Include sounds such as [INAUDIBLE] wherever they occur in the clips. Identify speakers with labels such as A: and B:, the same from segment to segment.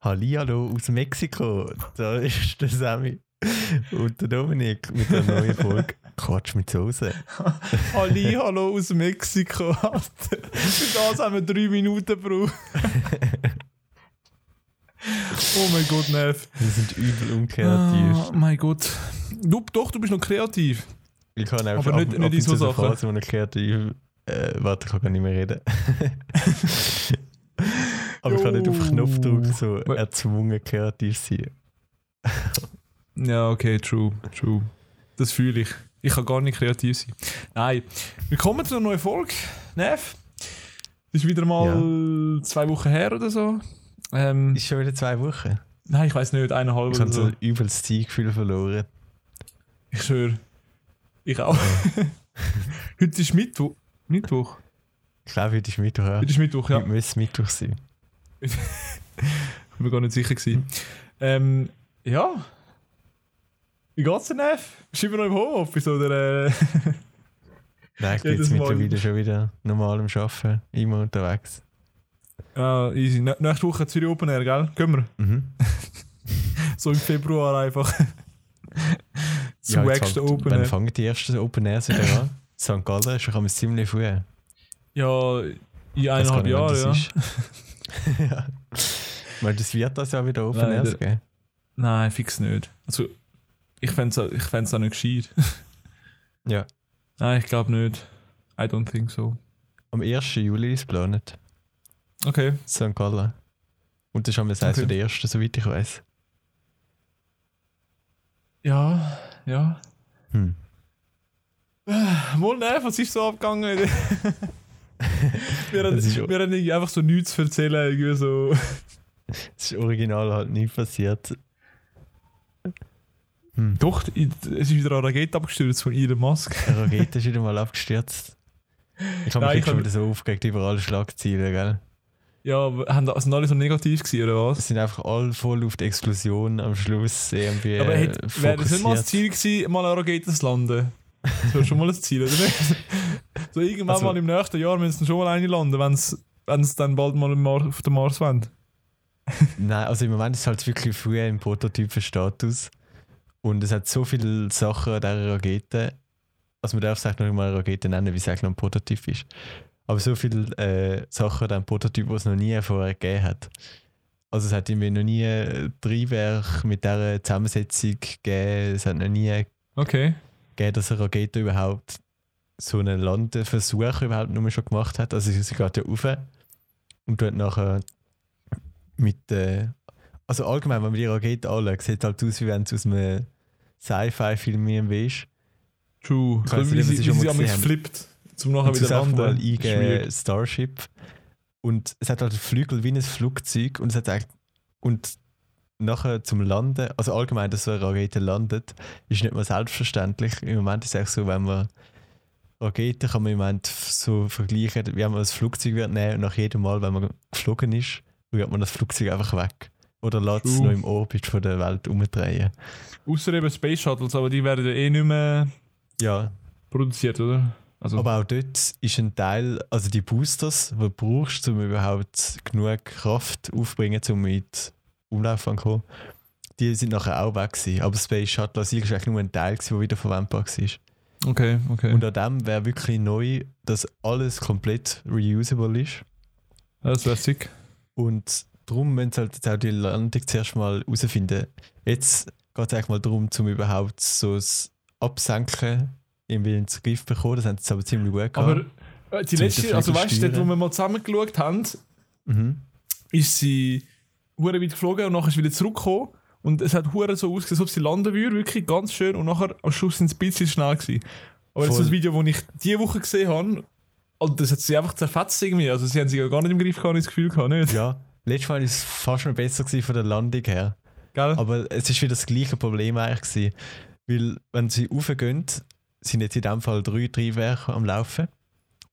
A: Hallihallo aus Mexiko. Da ist der Sammy und der Dominik mit einer neuen Folge Quatsch mit Soße. [LAUGHS]
B: Hallihallo aus Mexiko. Für das haben wir drei Minuten gebraucht. [LAUGHS] oh mein Gott, Nev.
A: Wir sind übel unkreativ.
B: Oh mein Gott. Du, doch, du bist noch kreativ.
A: Ich kann einfach
B: Aber nicht-
A: ab,
B: nicht
A: ab
B: in so Sachen.
A: Phase, wo ich kreativ... Äh, warte, ich kann gar nicht mehr reden. [LAUGHS] Aber ich kann nicht auf
B: Jo.
A: Knopfdruck so erzwungen kreativ sein.
B: Ja, okay, true, true. Das fühle ich. Ich kann gar nicht kreativ sein. Nein. Willkommen zu einer neuen Folge, Nev. Ist wieder mal zwei Wochen her oder so. Ähm,
A: Ist schon wieder zwei Wochen.
B: nein, ich weiß nicht, eineinhalb
A: Ich
B: oder
A: habe so
B: so.
A: ein übelst Zeitgefühl verloren.
B: Ich schwöre. Ich auch. [LAUGHS] Heute ist Mittwoch. Mittwoch.
A: Ich glaube, heute ist Mittwoch. Ja.
B: Heute ist Mittwoch, ja.
A: Heute müsste Mittwoch sein.
B: Ich bin mir gar nicht sicher gewesen. Ähm, ja. Wie geht's dir, Nev? Bist du immer noch im Homeoffice oder? Äh? [LAUGHS]
A: Nein, ich bin jetzt mittlerweile schon wieder normal am Arbeiten, immer unterwegs.
B: ah, easy. Nä- Nächste Woche Zürich Open Air, gell? Gehen wir.
A: Mhm. [LAUGHS]
B: So im Februar einfach. [LAUGHS] Das
A: Ja,
B: wackste
A: fängt-
B: Open
A: Wann
B: Air.
A: fangen die ersten Open Airs wieder an? St. Gallen ist schon ziemlich früh.
B: Ja, in eineinhalb
A: wann
B: Jahren, ja. [LAUGHS]
A: ja. Weil das wird das ja wieder Open
B: Nein,
A: Airs
B: der-
A: geben.
B: Nein, fix nicht. Also, ich fände es ich fänd's auch nicht gescheit. [LAUGHS]
A: Ja.
B: Nein, ich glaube nicht. I don't think so.
A: Am 1. Juli ist geplant.
B: Okay.
A: St. Gallen. Und das ist einmal eins
B: Okay.
A: der ersten, soweit ich weiß.
B: Ja, ja.
A: Hm.
B: Mal ne, was ist so abgegangen? [LAUGHS] [LAUGHS] wir, haben, wir haben einfach so nichts zu erzählen. Irgendwie so. [LAUGHS]
A: Das ist original halt nie passiert. Hm.
B: Doch, es ist wieder eine Rakete abgestürzt von Elon Musk.
A: Eine Rakete ist wieder mal abgestürzt. Ich habe mich
B: ich
A: schon wieder so aufgeregt über alle Schlagzeilen, gell?
B: Ja, haben da- sind alle so negativ gewesen, oder was?
A: Es sind einfach alle voll auf die Explosion am Schluss irgendwie
B: aber
A: äh,
B: hätte- wäre das nicht mal das. Ziel gewesen, mal eine Rakete zu landen? Das wäre schon mal das Ziel, oder nicht? [LAUGHS] [LAUGHS] So irgendwann
A: Also-
B: mal im nächsten Jahr müssen schon mal eine landen, wenn sie dann bald mal auf den Mars wollen. [LAUGHS]
A: Nein, also im Moment ist es halt wirklich früh im Prototypenstatus. Und es hat so viele Sachen an dieser Rakete. Also man darf es eigentlich noch nicht mal eine Rakete nennen, wie es eigentlich noch ein Prototyp ist. Aber so viele äh, Sachen an diesem Prototyp, die es noch nie vorher gegeben hat. Also es hat irgendwie noch nie ein Triebwerk mit dieser Zusammensetzung gegeben. Es hat noch nie
B: Okay.
A: gegeben, dass eine Rakete überhaupt so einen Landeversuch überhaupt nur schon gemacht hat. Also sie, sie geht ja rauf und tut nachher mit äh, also allgemein, wenn man die Rakete anschaut, sieht es halt aus, wie wenn es aus einem Sci-Fi-Film irgendwie ist.
B: True.
A: Ich
B: wie
A: nicht, was
B: sie, wie
A: schon mal
B: sie flippt, zum nachher wieder
A: mal
B: landen. Ist
A: eingeben. Starship und es hat halt Flügel wie ein Flugzeug und es hat eigentlich, und nachher zum Landen, also allgemein, dass so eine Rakete landet, ist nicht mal selbstverständlich. Im Moment ist es echt so, wenn man Raketen kann man im Moment so vergleichen, wie man ein Flugzeug wird nehmen und nach jedem Mal, wenn man geflogen ist, rührt man das Flugzeug einfach weg. Oder lässt es noch im Orbit von der Welt umdrehen.
B: Außer eben Space Shuttles, aber die werden ja eh nicht mehr
A: Ja,
B: produziert, oder? Also,
A: aber auch dort ist ein Teil, also die Boosters, die du brauchst, um überhaupt genug Kraft aufzubringen, um mit Umlauf anzukommen, die sind nachher auch weg gewesen. Aber Space Shuttle also ist eigentlich nur ein Teil, der wieder verwendbar war.
B: Okay, okay.
A: Und an dem wäre wirklich neu, dass alles komplett reusable ist.
B: Das wäre sick.
A: Und darum müssen sie halt jetzt auch die Landung zuerst mal herausfinden. Jetzt geht es eigentlich mal darum, um überhaupt so das Absenken irgendwie in den Griff zu bekommen. Das haben sie jetzt aber ziemlich gut
B: Aber
A: gehabt.
B: äh, die letzte, also weißt du, dort, wo wir mal zusammen geschaut haben,
A: Mhm.
B: ist sie weit geflogen und nachher ist wieder zurückgekommen. Und es hat hure so ausgesehen, als ob sie landen würde, wirklich ganz schön. Und nachher am Schluss sind sie ein bisschen schnell gewesen. Aber
A: Voll.
B: das Video, das ich diese Woche gesehen habe, also das hat sie einfach zerfetzt irgendwie. Also sie haben sie ja gar nicht im Griff gehabt, das Gefühl gehabt, nicht?
A: Ja, letztes Mal war es fast schon besser gewesen von der Landung her.
B: Gell?
A: Aber es ist wieder das gleiche Problem eigentlich gewesen. Weil, wenn sie raufgehen, sind jetzt in dem Fall drei Triebwerke am Laufen.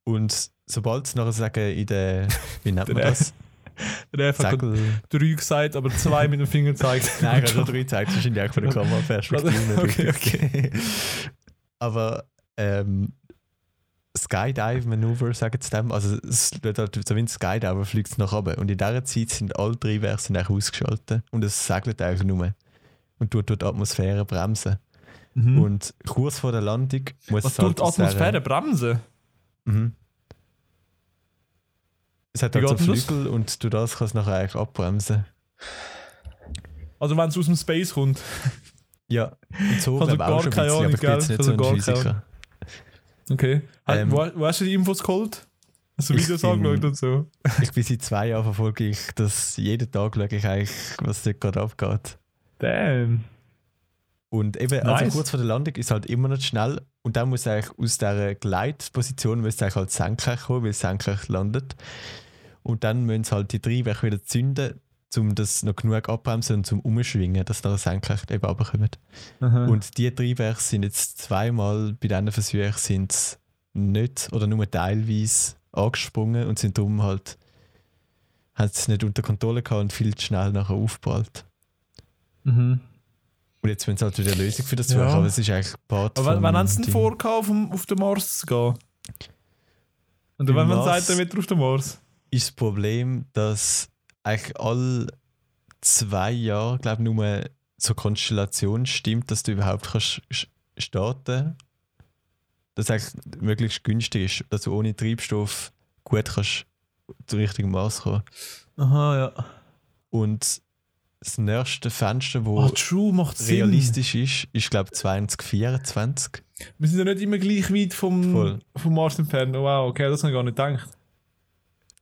A: Und sobald sie nachher sagen, in der, wie nennt man [LAUGHS] das? [LAUGHS]
B: Der hat einfach
A: Segel.
B: drei gesagt, aber zwei mit dem Finger gezeigt. [LAUGHS]
A: Nein, ich habe [LAUGHS] drei gezeigt, das ist eigentlich von der Kameraperspektive nicht
B: Okay,
A: richtig. Aber ähm, Skydive-Manöver, sagen sie dem. Also es halt so wie ein Skydiver fliegt es nach oben. Und in dieser Zeit sind alle sind eigentlich ausgeschaltet und es segelt eigentlich nur. Und tut dort die Atmosphäre bremsen.
B: Mhm.
A: Und kurz vor der Landung muss
B: Was
A: es halt
B: tut Atmosphäre bremsen?
A: Mhm. Es hat halt so
B: denn das?
A: Flügel und du das kannst nachher eigentlich abbremsen.
B: Also wenn es aus dem Space kommt. [LAUGHS]
A: Ja, und so
B: Also
A: ich
B: gar
A: auch schon ein
B: keine Ahnung,
A: aber ich bin jetzt
B: gell?
A: nicht
B: Also
A: so
B: gar keine. Okay.
A: Ähm,
B: wo, wo hast du die Infos geholt? Hast du
A: ich
B: Videos
A: bin-
B: angeschaut und so? [LAUGHS]
A: Ich bin seit zwei Jahren verfolge ich das jeden Tag schaue ich eigentlich, was dort gerade abgeht.
B: Damn.
A: Und eben,
B: Nice.
A: also kurz vor der Landung ist halt immer noch schnell und dann muss eigentlich aus dieser Gleitposition muss eigentlich halt senkrecht kommen, weil es senkrecht landet. Und dann müssen sie halt die Triebwerke wieder zünden, um das noch genug abbremsen und zum Umschwingen, dass da senkrecht eben runterkommt.
B: Aha.
A: Und die Triebwerke sind jetzt zweimal bei diesen Versuchen sind nicht oder nur teilweise angesprungen und sind darum halt haben sie es nicht unter Kontrolle gehabt und viel zu schnell nachher aufgeballt.
B: mhm.
A: Und jetzt müssen sie halt wieder eine Lösung für das
B: Ja.
A: suchen, aber es ist eigentlich Part
B: Aber wann, haben sie denn vor, auf, auf den Mars zu gehen? Und wenn man sagt, wieder auf den Mars.
A: Ist das Problem, dass eigentlich alle zwei Jahre, glaube ich, nur so Konstellation stimmt, dass du überhaupt kannst starten Dass es eigentlich möglichst günstig ist, dass du ohne Treibstoff gut kannst zum richtigen Maß kommen.
B: Aha, ja.
A: Und das nächste Fenster, wo
B: Oh, macht Sinn.
A: realistisch ist, ist glaube ich 2024.
B: Wir sind ja nicht immer gleich weit vom,
A: Voll.
B: vom Mars entfernt. Oh, wow, okay, das habe ich gar nicht gedacht.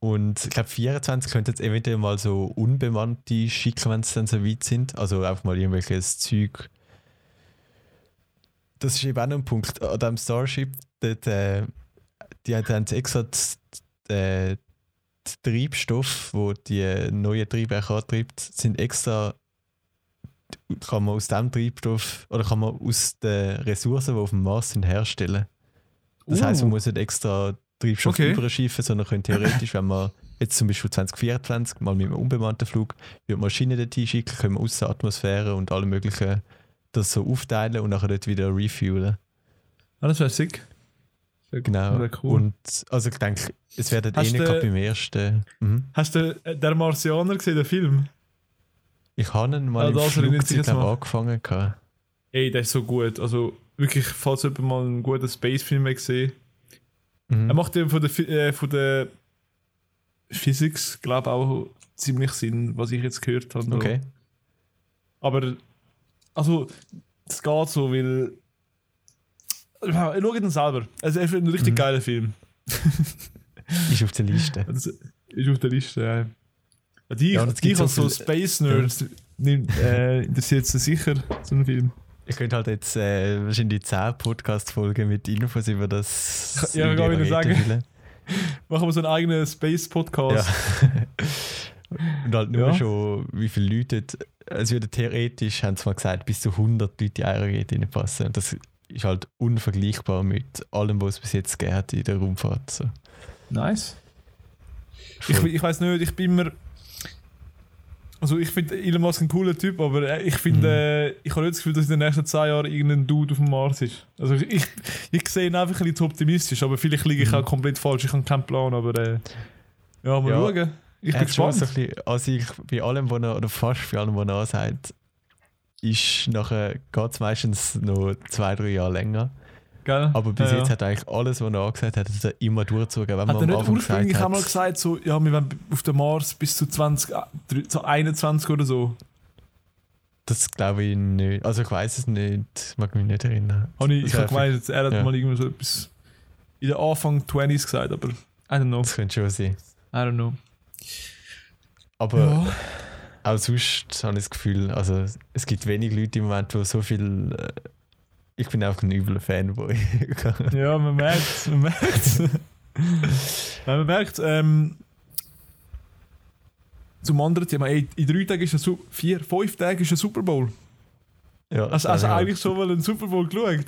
A: Und ich glaube, 24 könnte jetzt eventuell mal so unbemannte schicken, wenn sie dann so weit sind. Also einfach mal irgendwelches Zeug. Das ist eben auch noch ein Punkt. An diesem Starship, dort, äh, die haben extra die Treibstoff, wo die neuen Triebwerke antreibt, sind extra kann man aus dem Treibstoff oder kann man aus den Ressourcen, die auf dem Mars sind, herstellen. Das
B: Uh.
A: heisst, man muss nicht extra Treibstoff
B: Okay.
A: überschiffen, sondern könnte theoretisch, wenn man jetzt zum Beispiel 2024 mal mit einem unbemannten Flug würde Maschinen dort hinschicken, können wir aus der Atmosphäre und alle möglichen das so aufteilen und nachher dort wieder refuelen.
B: Ah, das wäre sick. Sehr.
A: Genau.
B: Cool.
A: Und also ich denke, es werden eh
B: Hast
A: nicht
B: du-
A: gerade beim ersten. Mhm.
B: Hast du äh, der Marsianer gesehen, den Film?
A: Ich habe ihn mal
B: Ah,
A: im Flugzeug angefangen. Gehabt.
B: Ey, der ist so gut. Also wirklich, falls jemand mal einen guten Space-Film hat gesehen
A: Mhm.
B: Er macht ja von der, äh, von der Physics, glaube auch ziemlich Sinn, was ich jetzt gehört habe.
A: Okay.
B: Aber, also, es geht so, weil. Ja, Schau ihn selber. Es ist ein richtig
A: Mhm.
B: geiler Film. [LAUGHS]
A: Ist auf der Liste.
B: Das ist auf der Liste, ja. ja die,
A: Ja, es so
B: als so Space Nerds nimmt, äh, interessiert sie sicher, so ein Film.
A: Ich könnte halt jetzt äh, wahrscheinlich 10 Podcast-Folgen mit Infos über das. [LAUGHS]
B: Ja, kann ich
A: Rakete
B: sagen.
A: füllen. [LAUGHS]
B: Machen wir so einen eigenen Space-Podcast.
A: Ja. [LAUGHS] Und halt nur
B: Ja.
A: schon, wie viele Leute. Es würde theoretisch, haben sie mal gesagt, bis zu 100 Leute in eine Rakete reinpassen. Und das ist halt unvergleichbar mit allem, was es bis jetzt gegeben hat in der Raumfahrt. So.
B: Nice. Ich,
A: Voll.
B: ich weiß nicht, ich bin immer. Also ich finde Elon Musk ein cooler Typ, aber äh, ich finde, äh, ich habe nicht das Gefühl, dass in den nächsten 10 Jahren irgendein Dude auf dem Mars ist. Also ich, ich, ich sehe ihn einfach ein bisschen zu optimistisch, aber vielleicht liege ich
A: Mhm.
B: auch komplett falsch, ich habe keinen Plan, aber äh, ja, mal
A: Ja.
B: schauen. Ich bin gespannt.
A: so bisschen an sich, bei allem, was er, oder fast bei allem, was er ansagt, ist nachher, geht es meistens noch zwei, drei Jahre länger.
B: Gell?
A: Aber bis
B: ja,
A: jetzt
B: ja.
A: hat er eigentlich alles, was er angesagt hat, hat er immer durchgezogen. Wenn
B: Hat
A: man
B: er nicht ursprünglich
A: gesagt
B: auch mal
A: hat,
B: gesagt, so, ja, wir werden auf dem Mars bis zu 20, ah, drei- so 21 oder so?
A: das glaube ich nicht. Also ich weiß es nicht, mag mich nicht erinnern.
B: Ich
A: Das
B: ich habe
A: wär
B: gemeint, er hat
A: ja.
B: mal irgendwie so etwas in den Anfang 20s gesagt, aber I don't know.
A: Das könnte schon sein.
B: I don't know.
A: Aber
B: Ja.
A: auch sonst habe ich das Gefühl, also es gibt wenig Leute im Moment, die so viel. Ich bin auch ein übler Fanboy. [LAUGHS]
B: Ja, man merkt man merkt [LAUGHS] man merkt ähm, zum anderen Thema, ey, in drei Tagen ist ein Su vier, fünf Tagen ist ein Super Bowl.
A: ja,
B: du
A: also
B: eigentlich schon mal einen Super Bowl geschaut?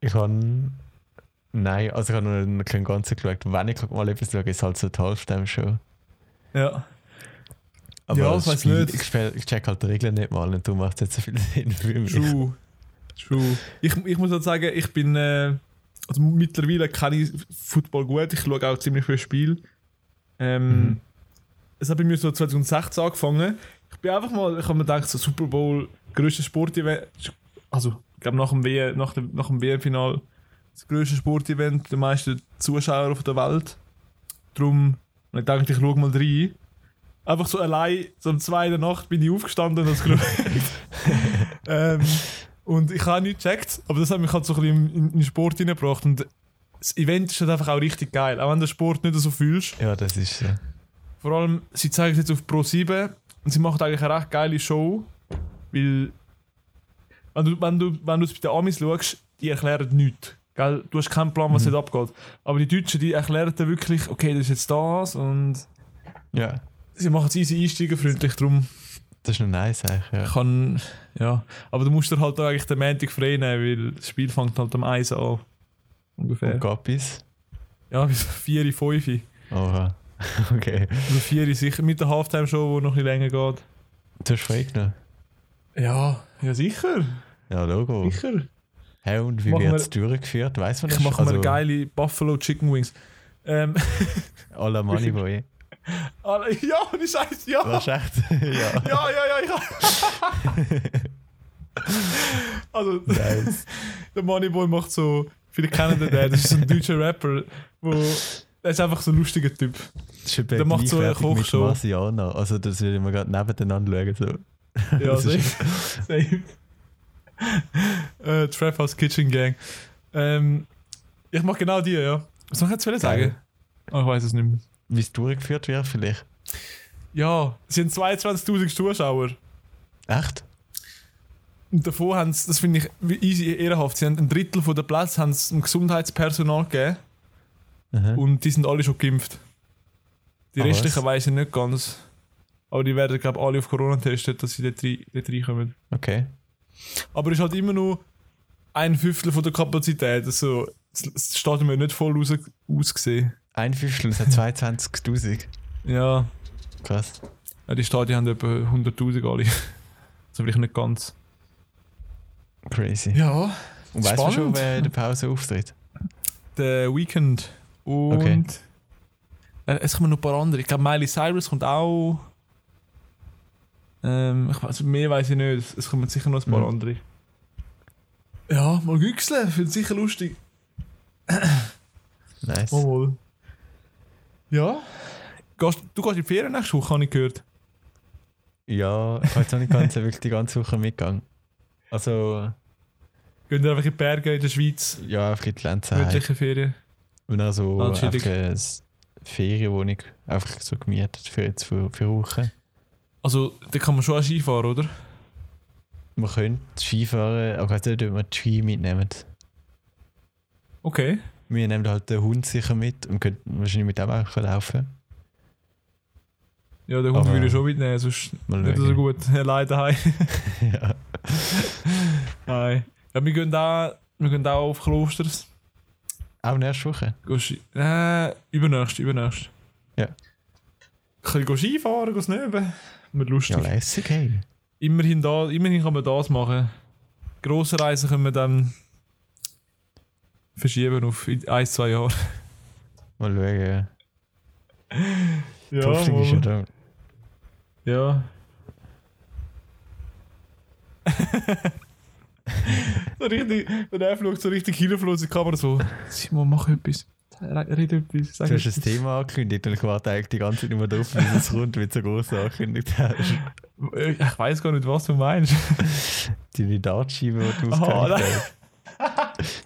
A: Ich habe. Nein, also ich habe noch keinen ganzen geschaut. Wenn ich mal etwas schaue, ist halt so die Halftime-Show.
B: Ja.
A: Aber
B: Ja, ich
A: Spiel,
B: nicht.
A: Ich, ich check halt die Regeln nicht mal und du machst jetzt so viel Sinn für mich.
B: True. True. Ich, ich muss halt sagen, ich bin. Äh, also mittlerweile kenne ich Football gut, ich schaue auch ziemlich viele Spiele. Ähm,
A: Mhm.
B: Es hat bei mir so 2016 angefangen. Ich bin einfach mal, ich habe mir gedacht, so Super Bowl, größtes Sportevent, also ich glaube nach dem WM, nach dem, nach dem WM-Final das größte Sportevent, die meisten Zuschauer auf der Welt. Darum, und ich dachte, ich schaue mal rein. Einfach so allein, so um 2 in der Nacht bin ich aufgestanden und das geschaut. [LAUGHS] ähm, und ich habe nichts gecheckt, aber das hat mich halt so ein bisschen in, in den Sport hineingebracht. Und das Event ist halt einfach auch richtig geil, auch wenn du den Sport nicht so fühlst.
A: Ja, das ist so.
B: Vor allem, sie zeigen es jetzt auf Pro 7 und sie machen eigentlich eine recht geile Show, weil wenn du, wenn du, wenn du es bei den Amis schaust, die erklären nichts. Gell? Du hast keinen Plan, was
A: Mhm.
B: dort abgeht. Aber die Deutschen, die erklären dir wirklich, okay, das ist jetzt das und
A: Ja,
B: sie machen es easy einsteigerfreundlich, darum
A: das ist noch nice eigentlich. Ja.
B: kann, ja. Aber du musst dir halt auch eigentlich den Montag frei nehmen, weil das Spiel fängt halt am 1 an. Ungefähr.
A: Und Gapis.
B: Ja, [LAUGHS] bis 4, 5.
A: Oha. [LAUGHS] Okay.
B: Also 4 sicher mit der Halftime-Show, die noch ein länger geht.
A: Du hast frei genommen.
B: Ja, ja sicher.
A: Ja, Logo.
B: Sicher.
A: Hä, und wie wird es durchgeführt? Weiß man das?
B: Ich mache
A: also,
B: mir geile Buffalo Chicken Wings. Ähm,
A: à la [LAUGHS] Moneyboy.
B: Ja, ohne Scheiß, ja.
A: Das ist echt. [LAUGHS] ja.
B: Ja, ja, ja, ich [LAUGHS] Also,
A: Nice. [LAUGHS]
B: der Moneyboy macht so, viele kennen den, das ist so ein deutscher Rapper, wo, der ist einfach so ein lustiger Typ.
A: Das ist
B: Der macht so eine Kochshow.
A: Marciana. Also, das würde man gerade nebeneinander schauen. So.
B: Ja, safe. safe. äh, Trap House Kitchen Gang. Ähm, ich mach genau die, ja. Was soll ich jetzt sagen? Oh, ich weiß es nicht mehr.
A: Wie es durchgeführt wird, vielleicht.
B: Ja, es sind 22.000 Zuschauer.
A: Echt?
B: Und davon haben sie, das finde ich easy ehrenhaft, sie haben ein Drittel von der Plätze haben sie dem Gesundheitspersonal gegeben
A: Aha.
B: und die sind alle schon geimpft. Die
A: Ah,
B: restlichen weiß ich nicht ganz. Aber die werden, glaube ich, alle auf Corona getestet, dass sie dort, rein- dort reinkommen.
A: Okay.
B: Aber es ist halt immer nur ein Fünftel von der Kapazität. Also, es- das Stadion wird nicht voll aus, ausgesehen.
A: Ein Fünftel, das hat 22.000.
B: Ja,
A: Krass.
B: ja, die Stadien haben etwa 100.000 alle. Also vielleicht nicht ganz.
A: Crazy.
B: Ja,
A: Und weißt du schon, wer in der Pause auftritt?
B: der Weekend. Und
A: Okay.
B: äh, es kommen noch ein paar andere. Ich glaube, Miley Cyrus kommt auch. Ähm, ich weiß, mehr weiß ich nicht. Es kommen sicher noch ein paar
A: Mhm.
B: andere. Ja, mal güchseln. Finde ich sicher lustig.
A: Nice.
B: Oh, wohl. Ja. Gehst, du gehst in die Ferien nächste Woche, habe ich gehört.
A: Ja, ich habe jetzt noch nicht ganz, wirklich die ganze Woche mitgegangen. Also,
B: Gehen wir einfach in die Berge in der Schweiz.
A: ja, einfach in die Lenze heim.
B: Gemütliche Ferien.
A: Und dann so
B: Ah,
A: einfach eine Ferienwohnung einfach so gemietet für jetzt für, für Wochen.
B: Also, da kann man schon auch Ski fahren, oder?
A: Man könnte Ski fahren, aber ich weiß nicht, ob wir die Ski mitnehmen.
B: Okay.
A: Wir nehmen halt den Hund sicher mit und könnten wahrscheinlich mit dem auch laufen.
B: Ja, den Hund würde ich schon mitnehmen, sonst
A: Mal
B: nicht so gut. [LAUGHS] Allein daheim. [LAUGHS]
A: ja.
B: Nein. Ja, wir gehen auch, wir gehen auch auf Klosters.
A: Auch nächste Woche.
B: Gehen Ski. Äh, übernächst, übernächst.
A: Ja.
B: Können wir Ski fahren, gehen snöben. Wird lustig.
A: Ja, lässig, hey.
B: immerhin, da, immerhin kann man das machen. Grosse Reisen können wir dann verschieben auf in ein, zwei Jahre. [LAUGHS]
A: Mal schauen. Die
B: Ja,
A: Hoffnung ist ja da.
B: ja. [LAUGHS] so richtig, der schaut so richtig hilflos in die Kamera so. Simon, mach etwas. Red etwas. Sag
A: Du hast
B: etwas.
A: ein Thema angekündigt und ich warte eigentlich die ganze Zeit immer darauf, bis es kommt, wie du so groß angekündigt hast.
B: Ich weiß gar nicht, was du meinst. [LAUGHS]
A: Deine Dartscheibe, die du
B: Aha,
A: ausgehängt hast.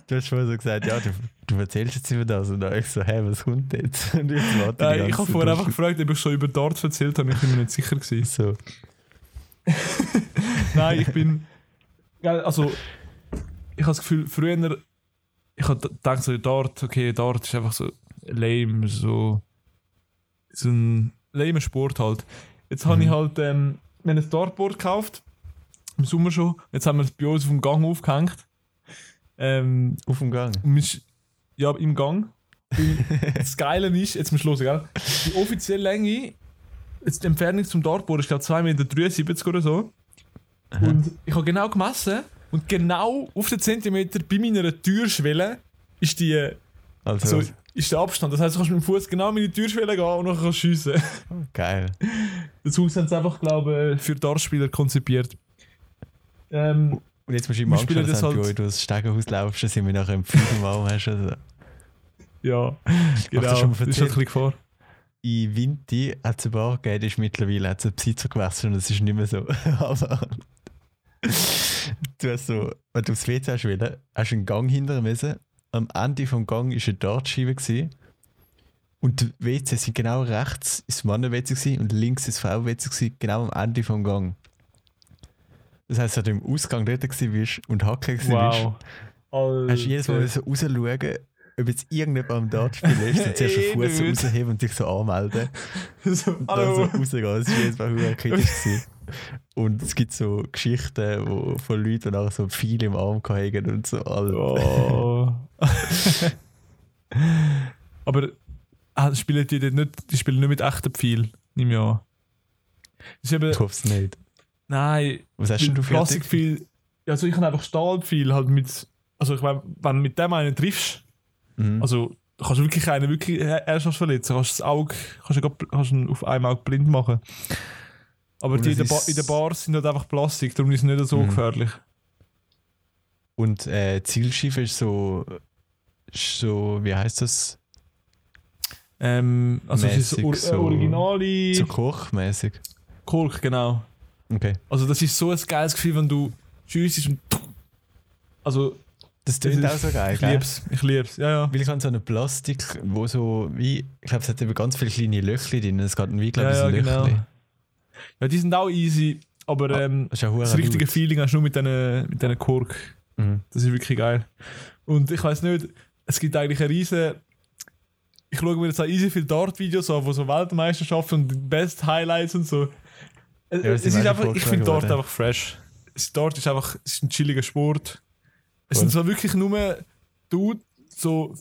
A: Du hast vorher so gesagt, ja, du, du erzählst jetzt über das. Und dann ich so, hä, was kommt jetzt? [LAUGHS] Und jetzt
B: Nein, ich habe vorher einfach gefragt, ob ich schon über Darts erzählt habe. Ich bin mir nicht sicher gewesen.
A: So, [LAUGHS]
B: Nein, ich bin. Also, ich habe das Gefühl, früher. Ich habe gedacht, so Dart, okay, Dart ist einfach so lame, so. So ein lame Sport halt. Jetzt habe
A: Mhm.
B: ich halt. Ähm, wir haben ein Dartboard gekauft. Im Sommer schon. Jetzt haben wir es bei uns auf dem Gang aufgehängt. Ähm,
A: auf dem Gang.
B: sch- ja, im Gang. [LAUGHS] Das Geile ist, jetzt zum Schluss, gell? Die offizielle Länge, jetzt die Entfernung zum Dartboard ist glaube ich 2,73 Meter oder so. Und ich habe genau gemessen und genau auf den Zentimeter bei meiner Türschwelle ist die
A: Also,
B: so, ist der Abstand. Das heißt, du kannst mit dem Fuß genau in die Türschwelle gehen und kannst du schiessen.
A: geil.
B: Das Haus haben sie einfach, glaube ich, für Dartspieler konzipiert. Ähm,
A: Und jetzt musst du immer
B: spielen das
A: wenn
B: halt-
A: du das Stegenhaus laufst, dann sind wir nachher im Flügelbaum hast. Also.
B: ja,
A: das
B: genau.
A: schon mal
B: Das ist
A: erzählt?
B: ein bisschen Gefahr.
A: In Winti hat es eine Bar gegeben, die ist mittlerweile hat es einen Besitzer gewechselt und es ist nicht mehr so. [LAUGHS] Aber du hast so, wenn du aufs WC hast wollen, hast du einen Gang hinter müssen. Am Ende vom Gang war eine Dartscheibe gewesen. und die WC sind genau rechts ist das gewesen und links ist das Frau-WC genau am Ende vom Gang. Das heisst, wenn du im Ausgang dort bist und Hacken bist,
B: Wow.
A: hast du jedes Mal so rausschauen, ob jetzt irgendjemand am Dartspielen ist, und zuerst [LAUGHS] den Fuß rausheben und sich so anmelden. [LAUGHS]
B: so,
A: Und dann so rausgehen. Das war jedes Mal kritisch. gewesen. Und es gibt so Geschichten wo, von Leuten, die nachher so viele im Arm hängen und so. Alter.
B: Oh. [LAUGHS] Aber ah, spielen die dort nicht, die spielen nicht mit echten Pfeil, nehme ich an. Das ist eben,
A: Ich hoffe es nicht.
B: Nein,
A: Was hast denn du für?
B: Plastikpfeil. Also ich habe einfach Stahlpfeil halt mit. Also ich meine, wenn du mit dem einen triffst,
A: Mhm.
B: also du kannst wirklich einen wirklich ernsthaft verletzen. Kannst das Auge, kannst, du kannst ihn auf einem Auge blind machen. Aber
A: Und
B: die in der, ba in der Bar sind halt einfach Plastik, darum ist es nicht so
A: Mhm.
B: gefährlich.
A: Und äh, Zielscheife ist so, so, wie heißt das?
B: Ähm, also es ist Or
A: so-
B: originale
A: So kochmäßig.
B: Kork, genau.
A: Okay.
B: Also das ist so ein geiles Gefühl, wenn du schiessest und also
A: Das
B: ist-
A: auch so geil.
B: ich
A: gell?
B: lieb's, ich lieb's, ja ja.
A: Weil ich habe so eine Plastik, wo so wie, ich glaube, es hat eben ganz viele kleine Löchli drin. Es geht wie, glaube ich,
B: ja, ja, genau.
A: Löchli.
B: Ja, die sind auch easy, aber
A: Ah,
B: ähm,
A: Das
B: das richtige. Feeling hast du nur mit diesen mit Kork.
A: Mhm.
B: Das ist wirklich geil. Und ich weiß nicht, es gibt eigentlich eine riesen. Ich schaue mir jetzt auch easy viele Dart-Videos an, wo so Weltmeisterschaften und die Best Highlights und so. Es,
A: Ja,
B: es ist einfach, ich finde
A: worden.
B: einfach fresh. Das Dart ist einfach es ist ein chilliger Sport. Es
A: Voll.
B: sind zwar wirklich nur Dudes, so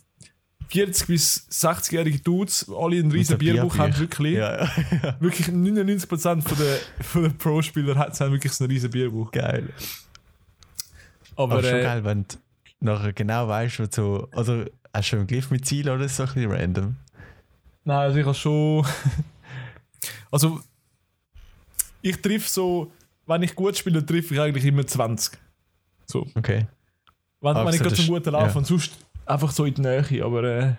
B: 40 bis 60-jährige Dudes, alle einen riesen Bierbuch haben, wirklich.
A: Ja, ja.
B: Wirklich 99% von der, von der Pro-Spieler hat- haben wirklich so ein riesen Bierbuch.
A: geil.
B: Aber,
A: Aber schon
B: äh,
A: geil, wenn du nachher genau weißt, was so. Also, hast du einen Glyph mit Ziel oder es so ein bisschen random?
B: Nein, also ich habe schon. [LAUGHS] also, ich triff so, wenn ich gut spiele, treffe ich eigentlich immer 20. So.
A: Okay.
B: Wenn, wenn ich
A: so
B: gerade zum guten Lauf
A: ja.
B: und sonst einfach so in die Nähe. Aber äh,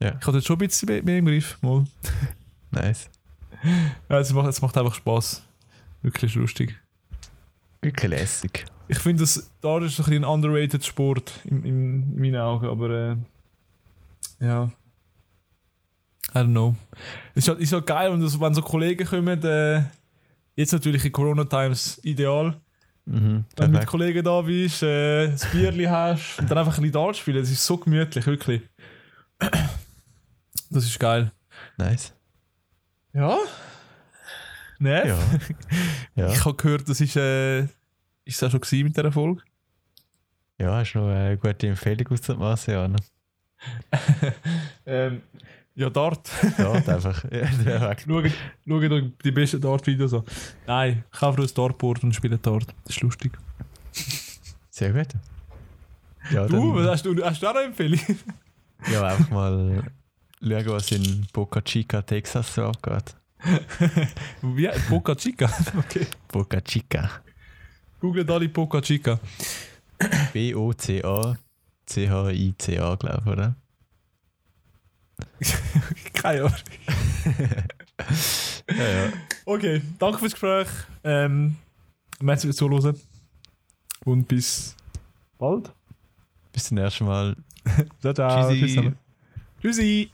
A: Ja.
B: ich habe jetzt schon ein bisschen mehr- im Griff. Mal. [LAUGHS]
A: Nice.
B: Ja, es, macht, es macht einfach Spaß. Wirklich lustig.
A: Wirklich lässig.
B: Ich finde, das da ist so ein, bisschen ein underrated Sport in, in, in meinen Augen, aber äh, ja. I don't know. Es ist halt, ist halt geil, wenn, das, wenn so Kollegen kommen, äh, jetzt natürlich in Corona-Times ideal,
A: Mhm.
B: wenn du mit. Kollegen da bist, äh, das Bierli hast und dann einfach ein bisschen Dart spielen, das ist so gemütlich, wirklich. Das ist geil.
A: Nice.
B: Ja? Ne?
A: Ja. [LAUGHS] Ja.
B: Ich habe gehört, das ist, äh, ist das auch schon mit dieser Folge?
A: ja, hast du noch eine gute Empfehlung aus der Masse?
B: Ähm, ja, Dart. [LAUGHS]
A: Ja, einfach. Ja, [LAUGHS] perfekt.
B: Schaut, schaut euch die besten Dart-Videos an. Nein, kauft euch ein Dartboard und spielt Dart. Das ist lustig.
A: Sehr gut. Ja,
B: Du, was hast du, hast du auch eine Empfehlung? [LAUGHS]
A: ja, einfach mal schauen, was in Boca Chica, Texas so abgeht.
B: Wie? Boca Chica? okay.
A: Boca Chica.
B: Googelt alle Boca Chica.
A: B-O-C-A-C-H-I-C-A, glaube ich, oder? [LAUGHS]
B: Keine Ahnung.
A: Ja, ja.
B: Okay, danke fürs Gespräch. Ähm, merci fürs Zuhören. Und bis bald.
A: Bis zum nächsten Mal. [LAUGHS]
B: Ciao, ciao.
A: Tschüssi.
B: Tschüssi.